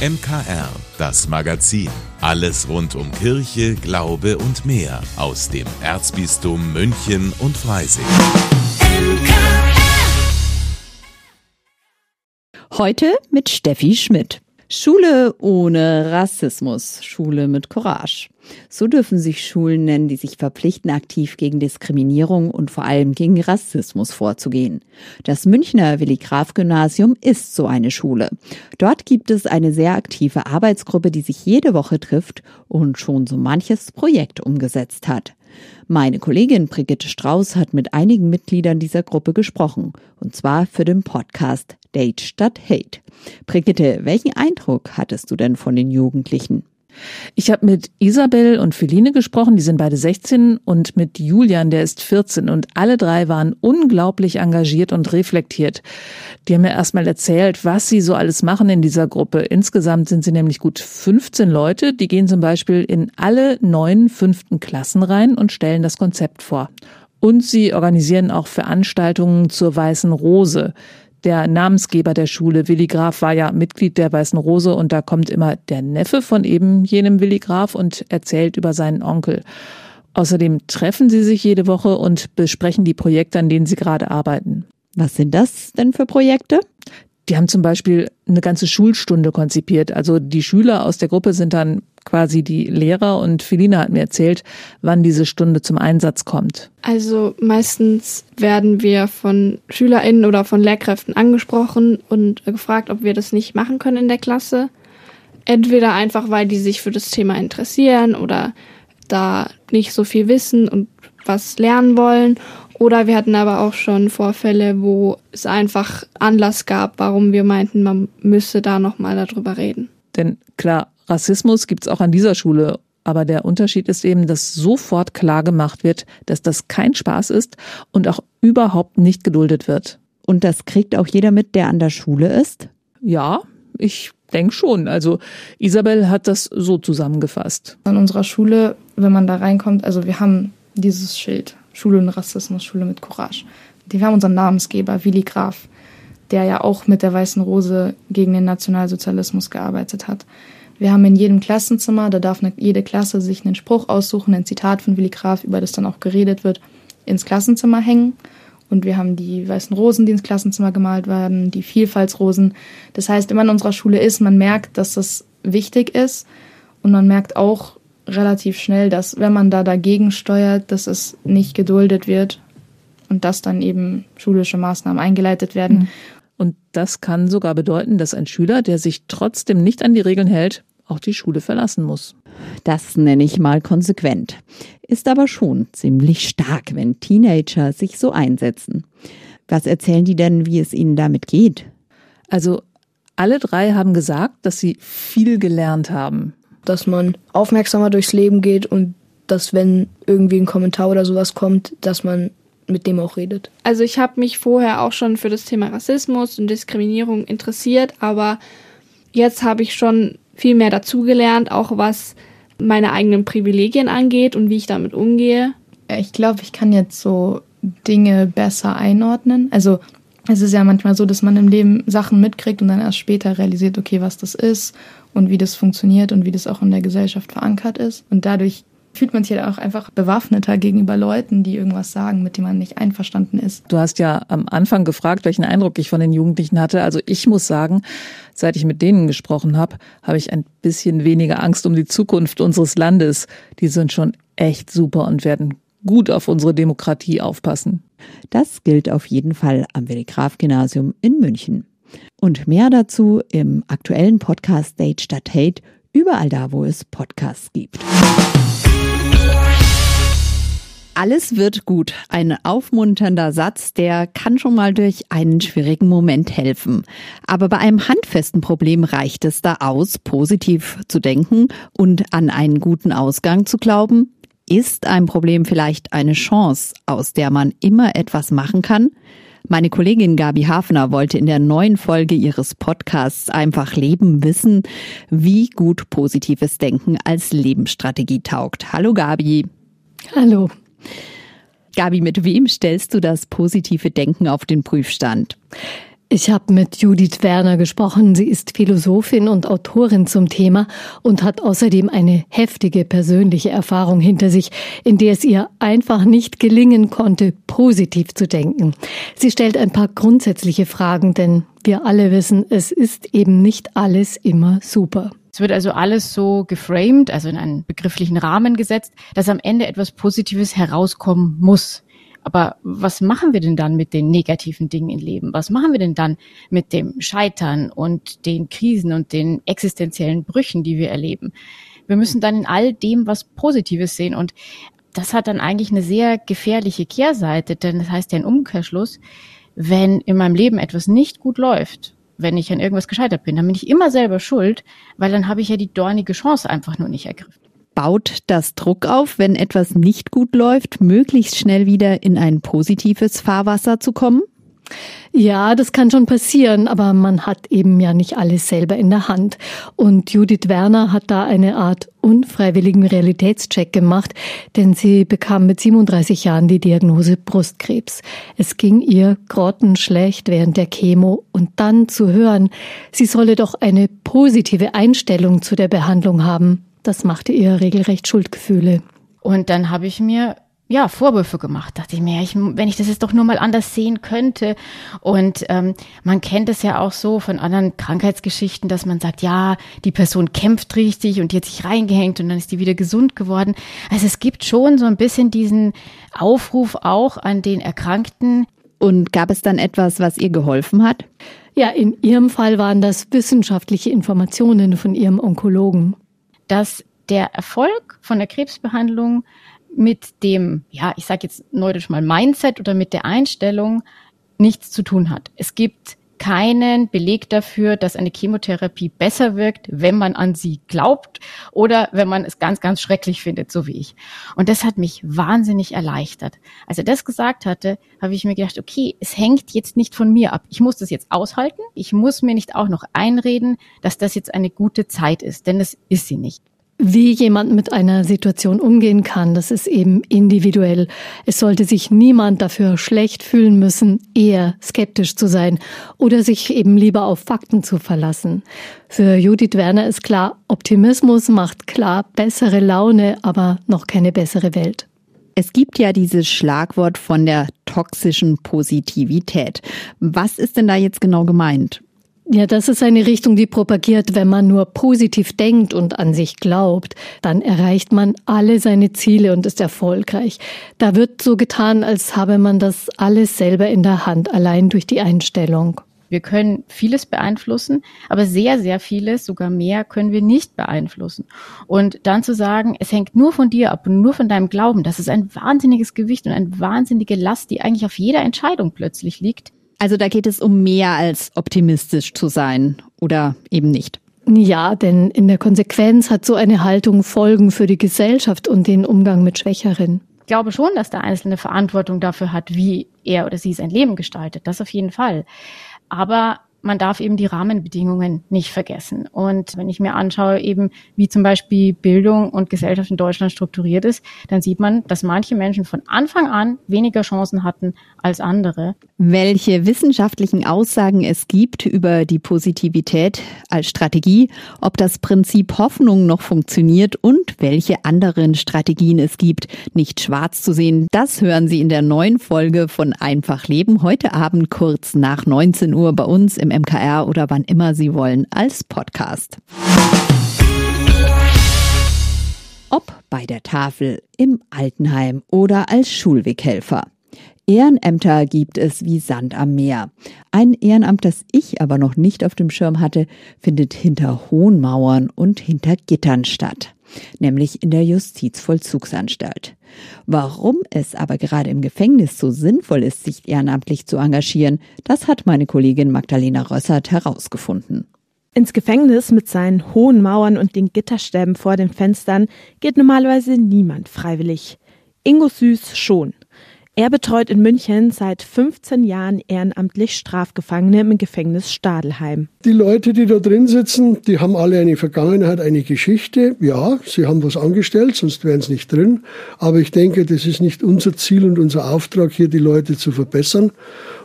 MKR, das Magazin. Alles rund um Kirche, Glaube und mehr aus dem Erzbistum München und Freising. Heute mit Steffi Schmidt. Schule ohne Rassismus, Schule mit Courage. So dürfen sich Schulen nennen, die sich verpflichten, aktiv gegen Diskriminierung und vor allem gegen Rassismus vorzugehen. Das Münchner Willi Graf Gymnasium ist so eine Schule. Dort gibt es eine sehr aktive Arbeitsgruppe, die sich jede Woche trifft und schon so manches Projekt umgesetzt hat. Meine Kollegin Brigitte Strauß hat mit einigen Mitgliedern dieser Gruppe gesprochen, und zwar für den Podcast Date statt Hate. Brigitte, welchen Eindruck hattest du denn von den Jugendlichen? Ich habe mit Isabel und Feline gesprochen, die sind beide 16 und mit Julian, der ist 14 und alle drei waren unglaublich engagiert und reflektiert. Die haben mir erstmal erzählt, was sie so alles machen in dieser Gruppe. Insgesamt sind sie nämlich gut 15 Leute, die gehen zum Beispiel in alle neun fünften Klassen rein und stellen das Konzept vor. Und sie organisieren auch Veranstaltungen zur Weißen Rose der Namensgeber der Schule, Willi Graf, war ja Mitglied der Weißen Rose und da kommt immer der Neffe von eben jenem Willi Graf und erzählt über seinen Onkel. Außerdem treffen sie sich jede Woche und besprechen die Projekte, an denen sie gerade arbeiten. Was sind das denn für Projekte? Die haben zum Beispiel eine ganze Schulstunde konzipiert. Also die Schüler aus der Gruppe sind dann quasi die Lehrer und Felina hat mir erzählt, wann diese Stunde zum Einsatz kommt. Also meistens werden wir von SchülerInnen oder von Lehrkräften angesprochen und gefragt, ob wir das nicht machen können in der Klasse. Entweder einfach, weil die sich für das Thema interessieren oder da nicht so viel wissen und was lernen wollen. Oder wir hatten aber auch schon Vorfälle, wo es einfach Anlass gab, warum wir meinten, man müsse da nochmal darüber reden. Denn klar, Rassismus gibt es auch an dieser Schule. Aber der Unterschied ist eben, dass sofort klar gemacht wird, dass das kein Spaß ist und auch überhaupt nicht geduldet wird. Und das kriegt auch jeder mit, der an der Schule ist? Ja, ich denke schon. Also Isabel hat das so zusammengefasst. An unserer Schule, wenn man da reinkommt, also wir haben dieses Schild, Schule und Rassismus, Schule mit Courage. Wir haben unseren Namensgeber, Willi Graf, der ja auch mit der Weißen Rose gegen den Nationalsozialismus gearbeitet hat. Wir haben in jedem Klassenzimmer, da darf eine, jede Klasse sich einen Spruch aussuchen, ein Zitat von Willi Graf, über das dann auch geredet wird, ins Klassenzimmer hängen. Und wir haben die weißen Rosen, die ins Klassenzimmer gemalt werden, die Vielfaltsrosen. Das heißt, wenn man in unserer Schule ist, man merkt, dass das wichtig ist. Und man merkt auch relativ schnell, dass wenn man da dagegen steuert, dass es nicht geduldet wird und dass dann eben schulische Maßnahmen eingeleitet werden. Mhm. Und das kann sogar bedeuten, dass ein Schüler, der sich trotzdem nicht an die Regeln hält, auch die Schule verlassen muss. Das nenne ich mal konsequent. Ist aber schon ziemlich stark, wenn Teenager sich so einsetzen. Was erzählen die denn, wie es ihnen damit geht? Also alle drei haben gesagt, dass sie viel gelernt haben. Dass man aufmerksamer durchs Leben geht und dass wenn irgendwie ein Kommentar oder sowas kommt, dass man mit dem auch redet. Also ich habe mich vorher auch schon für das Thema Rassismus und Diskriminierung interessiert, aber jetzt habe ich schon viel mehr dazugelernt, auch was meine eigenen Privilegien angeht und wie ich damit umgehe. Ich glaube, ich kann jetzt so Dinge besser einordnen. Also es ist ja manchmal so, dass man im Leben Sachen mitkriegt und dann erst später realisiert, okay, was das ist und wie das funktioniert und wie das auch in der Gesellschaft verankert ist. Und dadurch fühlt man sich ja auch einfach bewaffneter gegenüber Leuten, die irgendwas sagen, mit denen man nicht einverstanden ist. Du hast ja am Anfang gefragt, welchen Eindruck ich von den Jugendlichen hatte. Also ich muss sagen, seit ich mit denen gesprochen habe, habe ich ein bisschen weniger Angst um die Zukunft unseres Landes. Die sind schon echt super und werden gut auf unsere Demokratie aufpassen. Das gilt auf jeden Fall am Willi Graf Gymnasium in München. Und mehr dazu im aktuellen Podcast Date statt Hate, überall da, wo es Podcasts gibt. Alles wird gut. Ein aufmunternder Satz, der kann schon mal durch einen schwierigen Moment helfen. Aber bei einem handfesten Problem reicht es da aus, positiv zu denken und an einen guten Ausgang zu glauben? Ist ein Problem vielleicht eine Chance, aus der man immer etwas machen kann? Meine Kollegin Gabi Hafner wollte in der neuen Folge ihres Podcasts Einfach Leben wissen, wie gut positives Denken als Lebensstrategie taugt. Hallo Gabi. Hallo. Gabi, mit wem stellst du das positive Denken auf den Prüfstand? Ich habe mit Judith Werner gesprochen. Sie ist Philosophin und Autorin zum Thema und hat außerdem eine heftige persönliche Erfahrung hinter sich, in der es ihr einfach nicht gelingen konnte, positiv zu denken. Sie stellt ein paar grundsätzliche Fragen, denn wir alle wissen, es ist eben nicht alles immer super. Es wird also alles so geframed, also in einen begrifflichen Rahmen gesetzt, dass am Ende etwas Positives herauskommen muss. Aber was machen wir denn dann mit den negativen Dingen im Leben? Was machen wir denn dann mit dem Scheitern und den Krisen und den existenziellen Brüchen, die wir erleben? Wir müssen dann in all dem was Positives sehen und das hat dann eigentlich eine sehr gefährliche Kehrseite, denn das heißt ja ein Umkehrschluss, wenn in meinem Leben etwas nicht gut läuft, wenn ich an irgendwas gescheitert bin, dann bin ich immer selber schuld, weil dann habe ich ja die dornige Chance einfach nur nicht ergriffen baut das Druck auf, wenn etwas nicht gut läuft, möglichst schnell wieder in ein positives Fahrwasser zu kommen? Ja, das kann schon passieren, aber man hat eben ja nicht alles selber in der Hand. Und Judith Werner hat da eine Art unfreiwilligen Realitätscheck gemacht, denn sie bekam mit 37 Jahren die Diagnose Brustkrebs. Es ging ihr grottenschlecht während der Chemo und dann zu hören, sie solle doch eine positive Einstellung zu der Behandlung haben, das machte ihr regelrecht Schuldgefühle. Und dann habe ich mir ja, Vorwürfe gemacht. Dachte ich mir, ich, wenn ich das jetzt doch nur mal anders sehen könnte. Und ähm, man kennt es ja auch so von anderen Krankheitsgeschichten, dass man sagt, ja, die Person kämpft richtig und die hat sich reingehängt und dann ist die wieder gesund geworden. Also es gibt schon so ein bisschen diesen Aufruf auch an den Erkrankten. Und gab es dann etwas, was ihr geholfen hat? Ja, in ihrem Fall waren das wissenschaftliche Informationen von ihrem Onkologen dass der Erfolg von der Krebsbehandlung mit dem, ja, ich sage jetzt neudeutsch mal Mindset oder mit der Einstellung nichts zu tun hat. Es gibt keinen Beleg dafür, dass eine Chemotherapie besser wirkt, wenn man an sie glaubt oder wenn man es ganz, ganz schrecklich findet, so wie ich. Und das hat mich wahnsinnig erleichtert. Als er das gesagt hatte, habe ich mir gedacht, okay, es hängt jetzt nicht von mir ab. Ich muss das jetzt aushalten. Ich muss mir nicht auch noch einreden, dass das jetzt eine gute Zeit ist, denn das ist sie nicht. Wie jemand mit einer Situation umgehen kann, das ist eben individuell. Es sollte sich niemand dafür schlecht fühlen müssen, eher skeptisch zu sein oder sich eben lieber auf Fakten zu verlassen. Für Judith Werner ist klar, Optimismus macht klar bessere Laune, aber noch keine bessere Welt. Es gibt ja dieses Schlagwort von der toxischen Positivität. Was ist denn da jetzt genau gemeint? Ja, das ist eine Richtung, die propagiert, wenn man nur positiv denkt und an sich glaubt, dann erreicht man alle seine Ziele und ist erfolgreich. Da wird so getan, als habe man das alles selber in der Hand, allein durch die Einstellung. Wir können vieles beeinflussen, aber sehr, sehr vieles, sogar mehr, können wir nicht beeinflussen. Und dann zu sagen, es hängt nur von dir ab und nur von deinem Glauben, das ist ein wahnsinniges Gewicht und eine wahnsinnige Last, die eigentlich auf jeder Entscheidung plötzlich liegt. Also da geht es um mehr als optimistisch zu sein oder eben nicht. Ja, denn in der Konsequenz hat so eine Haltung Folgen für die Gesellschaft und den Umgang mit Schwächeren. Ich glaube schon, dass der Einzelne Verantwortung dafür hat, wie er oder sie sein Leben gestaltet. Das auf jeden Fall. Aber man darf eben die Rahmenbedingungen nicht vergessen. Und wenn ich mir anschaue, eben wie zum Beispiel Bildung und Gesellschaft in Deutschland strukturiert ist, dann sieht man, dass manche Menschen von Anfang an weniger Chancen hatten als andere. Welche wissenschaftlichen Aussagen es gibt über die Positivität als Strategie, ob das Prinzip Hoffnung noch funktioniert und welche anderen Strategien es gibt, nicht schwarz zu sehen, das hören Sie in der neuen Folge von Einfach Leben heute Abend kurz nach 19 Uhr bei uns im MKR oder wann immer Sie wollen als Podcast. Ob bei der Tafel, im Altenheim oder als Schulweghelfer. Ehrenämter gibt es wie Sand am Meer. Ein Ehrenamt, das ich aber noch nicht auf dem Schirm hatte, findet hinter hohen Mauern und hinter Gittern statt, nämlich in der Justizvollzugsanstalt. Warum es aber gerade im Gefängnis so sinnvoll ist, sich ehrenamtlich zu engagieren, das hat meine Kollegin Magdalena Rössert herausgefunden. Ins Gefängnis mit seinen hohen Mauern und den Gitterstäben vor den Fenstern geht normalerweise niemand freiwillig. Ingo Süß schon. Er betreut in München seit 15 Jahren ehrenamtlich Strafgefangene im Gefängnis Stadelheim. Die Leute, die da drin sitzen, die haben alle eine Vergangenheit, eine Geschichte. Ja, sie haben was angestellt, sonst wären sie nicht drin. Aber ich denke, das ist nicht unser Ziel und unser Auftrag, hier die Leute zu verbessern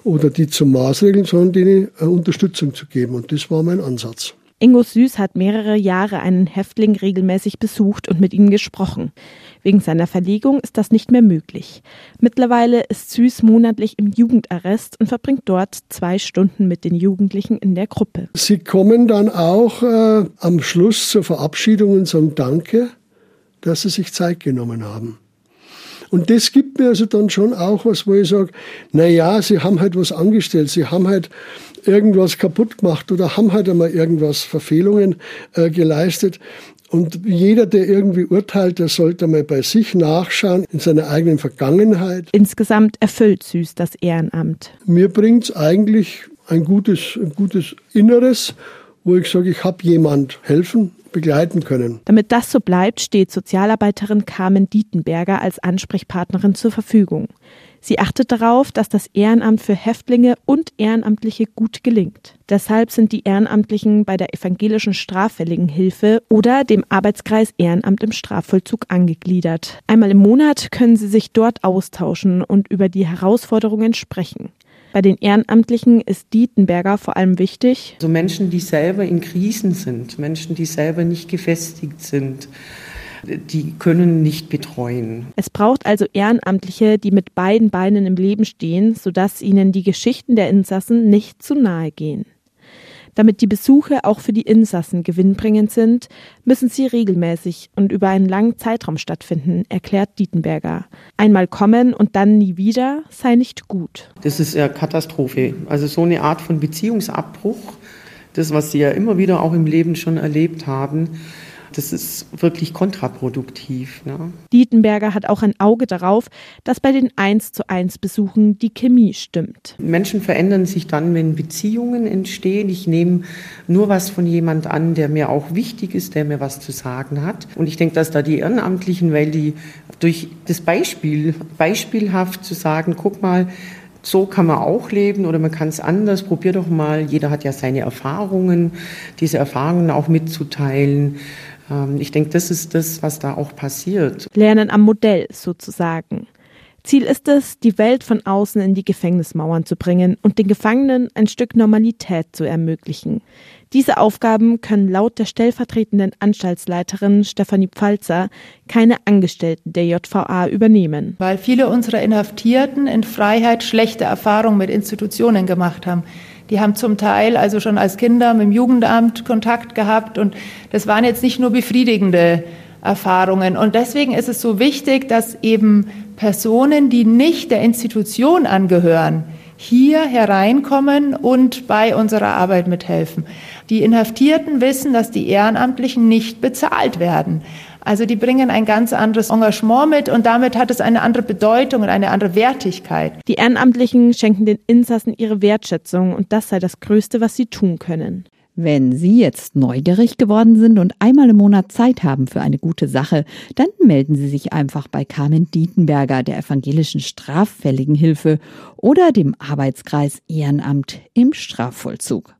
oder die zu maßregeln, sondern denen Unterstützung zu geben. Und das war mein Ansatz. Ingo Süß hat mehrere Jahre einen Häftling regelmäßig besucht und mit ihm gesprochen. Wegen seiner Verlegung ist das nicht mehr möglich. Mittlerweile ist Süß monatlich im Jugendarrest und verbringt dort zwei Stunden mit den Jugendlichen in der Gruppe. Sie kommen dann auch äh, am Schluss zur Verabschiedung und sagen Danke, dass Sie sich Zeit genommen haben. Und das gibt mir also dann schon auch was, wo ich sage, na ja, sie haben halt was angestellt, sie haben halt irgendwas kaputt gemacht oder haben halt einmal irgendwas Verfehlungen äh, geleistet. Und jeder, der irgendwie urteilt, der sollte mal bei sich nachschauen, in seiner eigenen Vergangenheit. Insgesamt erfüllt Süß das Ehrenamt. Mir bringt es eigentlich ein gutes, ein gutes Inneres, wo ich sage, ich habe jemand helfen, begleiten können. Damit das so bleibt, steht Sozialarbeiterin Carmen Dietenberger als Ansprechpartnerin zur Verfügung. Sie achtet darauf, dass das Ehrenamt für Häftlinge und Ehrenamtliche gut gelingt. Deshalb sind die Ehrenamtlichen bei der evangelischen Straffälligenhilfe oder dem Arbeitskreis Ehrenamt im Strafvollzug angegliedert. Einmal im Monat können sie sich dort austauschen und über die Herausforderungen sprechen. Bei den Ehrenamtlichen ist Dietenberger vor allem wichtig. So Menschen, die selber in Krisen sind, Menschen, die selber nicht gefestigt sind, die können nicht betreuen. Es braucht also Ehrenamtliche, die mit beiden Beinen im Leben stehen, sodass ihnen die Geschichten der Insassen nicht zu nahe gehen. Damit die Besuche auch für die Insassen gewinnbringend sind, müssen sie regelmäßig und über einen langen Zeitraum stattfinden, erklärt Dietenberger. Einmal kommen und dann nie wieder sei nicht gut. Das ist eine Katastrophe. Also so eine Art von Beziehungsabbruch, das, was Sie ja immer wieder auch im Leben schon erlebt haben, das ist wirklich kontraproduktiv. Ne? Dietenberger hat auch ein Auge darauf, dass bei den 1 zu 1 Besuchen die Chemie stimmt. Menschen verändern sich dann, wenn Beziehungen entstehen. Ich nehme nur was von jemand an, der mir auch wichtig ist, der mir was zu sagen hat. Und ich denke, dass da die Ehrenamtlichen, weil die durch das Beispiel, beispielhaft zu sagen, guck mal, so kann man auch leben oder man kann es anders. Probier doch mal. Jeder hat ja seine Erfahrungen, diese Erfahrungen auch mitzuteilen. Ähm, ich denke, das ist das, was da auch passiert. Lernen am Modell sozusagen. Ziel ist es, die Welt von außen in die Gefängnismauern zu bringen und den Gefangenen ein Stück Normalität zu ermöglichen. Diese Aufgaben können laut der stellvertretenden Anstaltsleiterin Stefanie Pfalzer keine Angestellten der JVA übernehmen. Weil viele unserer Inhaftierten in Freiheit schlechte Erfahrungen mit Institutionen gemacht haben. Die haben zum Teil also schon als Kinder mit dem Jugendamt Kontakt gehabt und das waren jetzt nicht nur befriedigende Erfahrungen. Und deswegen ist es so wichtig, dass eben Personen, die nicht der Institution angehören, hier hereinkommen und bei unserer Arbeit mithelfen. Die Inhaftierten wissen, dass die Ehrenamtlichen nicht bezahlt werden. Also die bringen ein ganz anderes Engagement mit und damit hat es eine andere Bedeutung und eine andere Wertigkeit. Die Ehrenamtlichen schenken den Insassen ihre Wertschätzung und das sei das Größte, was sie tun können. Wenn Sie jetzt neugierig geworden sind und einmal im Monat Zeit haben für eine gute Sache, dann melden Sie sich einfach bei Carmen Dietenberger der Evangelischen Straffälligenhilfe oder dem Arbeitskreis Ehrenamt im Strafvollzug.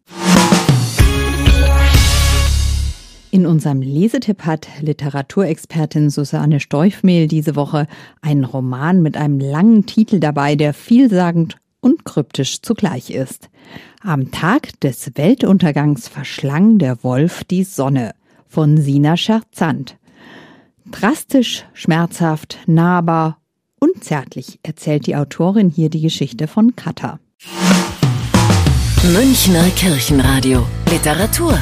In unserem Lesetipp hat Literaturexpertin Susanne Steufmehl diese Woche einen Roman mit einem langen Titel dabei, der vielsagend und kryptisch zugleich ist. Am Tag des Weltuntergangs verschlang der Wolf die Sonne von Sina Scherzand. Drastisch, schmerzhaft, nahbar und zärtlich erzählt die Autorin hier die Geschichte von Katha. Münchner Kirchenradio Literatur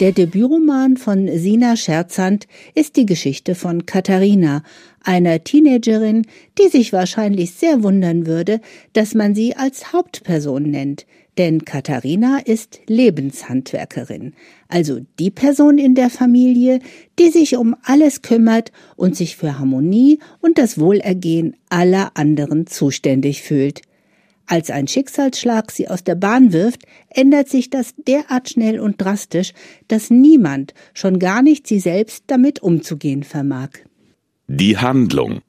Der Debütroman von Sina Scherzand ist die Geschichte von Katharina, einer Teenagerin, die sich wahrscheinlich sehr wundern würde, dass man sie als Hauptperson nennt, denn Katharina ist Lebenshandwerkerin, also die Person in der Familie, die sich um alles kümmert und sich für Harmonie und das Wohlergehen aller anderen zuständig fühlt. Als ein Schicksalsschlag sie aus der Bahn wirft, ändert sich das derart schnell und drastisch, dass niemand, schon gar nicht sie selbst, damit umzugehen vermag. Die Handlung.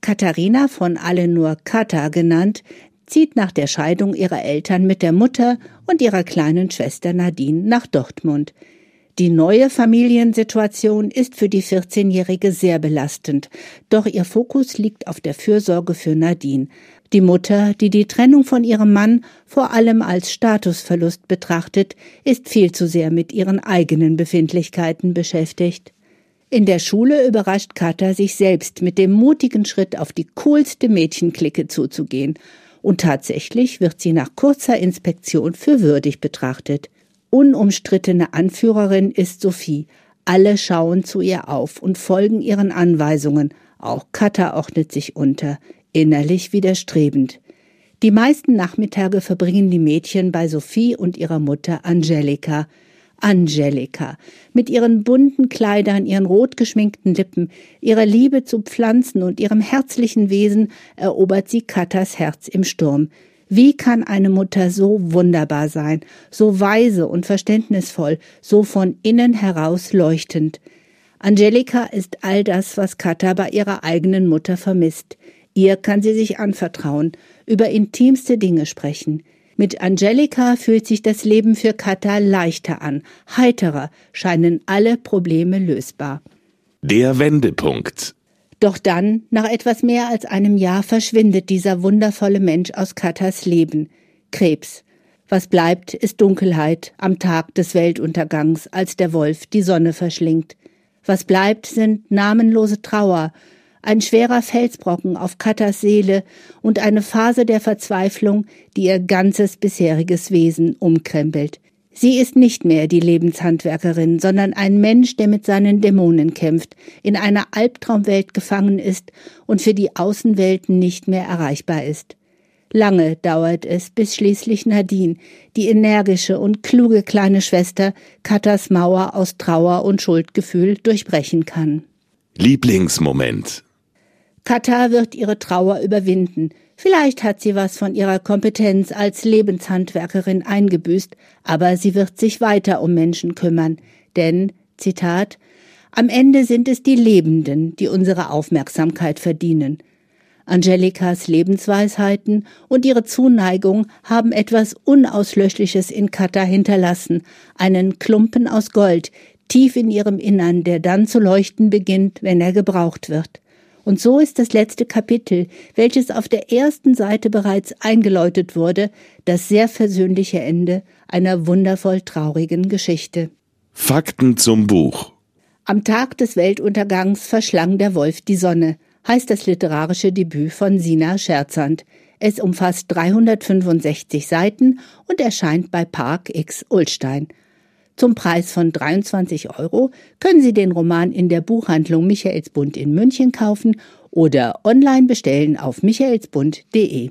Katharina von alle nur Kata genannt, zieht nach der Scheidung ihrer Eltern mit der Mutter und ihrer kleinen Schwester Nadine nach Dortmund. Die neue Familiensituation ist für die 14-Jährige sehr belastend, doch ihr Fokus liegt auf der Fürsorge für Nadine. Die Mutter, die die Trennung von ihrem Mann vor allem als Statusverlust betrachtet, ist viel zu sehr mit ihren eigenen Befindlichkeiten beschäftigt. In der Schule überrascht Katha sich selbst mit dem mutigen Schritt auf die coolste Mädchenklicke zuzugehen. Und tatsächlich wird sie nach kurzer Inspektion für würdig betrachtet. Unumstrittene Anführerin ist Sophie. Alle schauen zu ihr auf und folgen ihren Anweisungen. Auch Katha ordnet sich unter, innerlich widerstrebend. Die meisten Nachmittage verbringen die Mädchen bei Sophie und ihrer Mutter Angelika. Angelika, mit ihren bunten Kleidern, ihren rot geschminkten Lippen, ihrer Liebe zu Pflanzen und ihrem herzlichen Wesen erobert sie Katas Herz im Sturm. Wie kann eine Mutter so wunderbar sein, so weise und verständnisvoll, so von innen heraus leuchtend? Angelika ist all das, was Katha bei ihrer eigenen Mutter vermisst. Ihr kann sie sich anvertrauen, über intimste Dinge sprechen. Mit Angelika fühlt sich das Leben für Katha leichter an, heiterer, scheinen alle Probleme lösbar. Der Wendepunkt. Doch dann, nach etwas mehr als einem Jahr, verschwindet dieser wundervolle Mensch aus Katas Leben. Krebs. Was bleibt, ist Dunkelheit am Tag des Weltuntergangs, als der Wolf die Sonne verschlingt. Was bleibt, sind namenlose Trauer, ein schwerer Felsbrocken auf Katas Seele und eine Phase der Verzweiflung, die ihr ganzes bisheriges Wesen umkrempelt. Sie ist nicht mehr die Lebenshandwerkerin, sondern ein Mensch, der mit seinen Dämonen kämpft, in einer Albtraumwelt gefangen ist und für die Außenwelten nicht mehr erreichbar ist. Lange dauert es, bis schließlich Nadine, die energische und kluge kleine Schwester, Katas Mauer aus Trauer und Schuldgefühl durchbrechen kann. Lieblingsmoment. Kata wird ihre Trauer überwinden, Vielleicht hat sie was von ihrer Kompetenz als Lebenshandwerkerin eingebüßt, aber sie wird sich weiter um Menschen kümmern, denn, Zitat, am Ende sind es die Lebenden, die unsere Aufmerksamkeit verdienen. Angelikas Lebensweisheiten und ihre Zuneigung haben etwas Unauslöschliches in Kata hinterlassen, einen Klumpen aus Gold, tief in ihrem Innern, der dann zu leuchten beginnt, wenn er gebraucht wird. Und so ist das letzte Kapitel, welches auf der ersten Seite bereits eingeläutet wurde, das sehr versöhnliche Ende einer wundervoll traurigen Geschichte. Fakten zum Buch. Am Tag des Weltuntergangs verschlang der Wolf die Sonne, heißt das literarische Debüt von Sina Scherzand. Es umfasst 365 Seiten und erscheint bei Park X Ulstein. Zum Preis von 23 Euro können Sie den Roman in der Buchhandlung Michaelsbund in München kaufen oder online bestellen auf michaelsbund.de.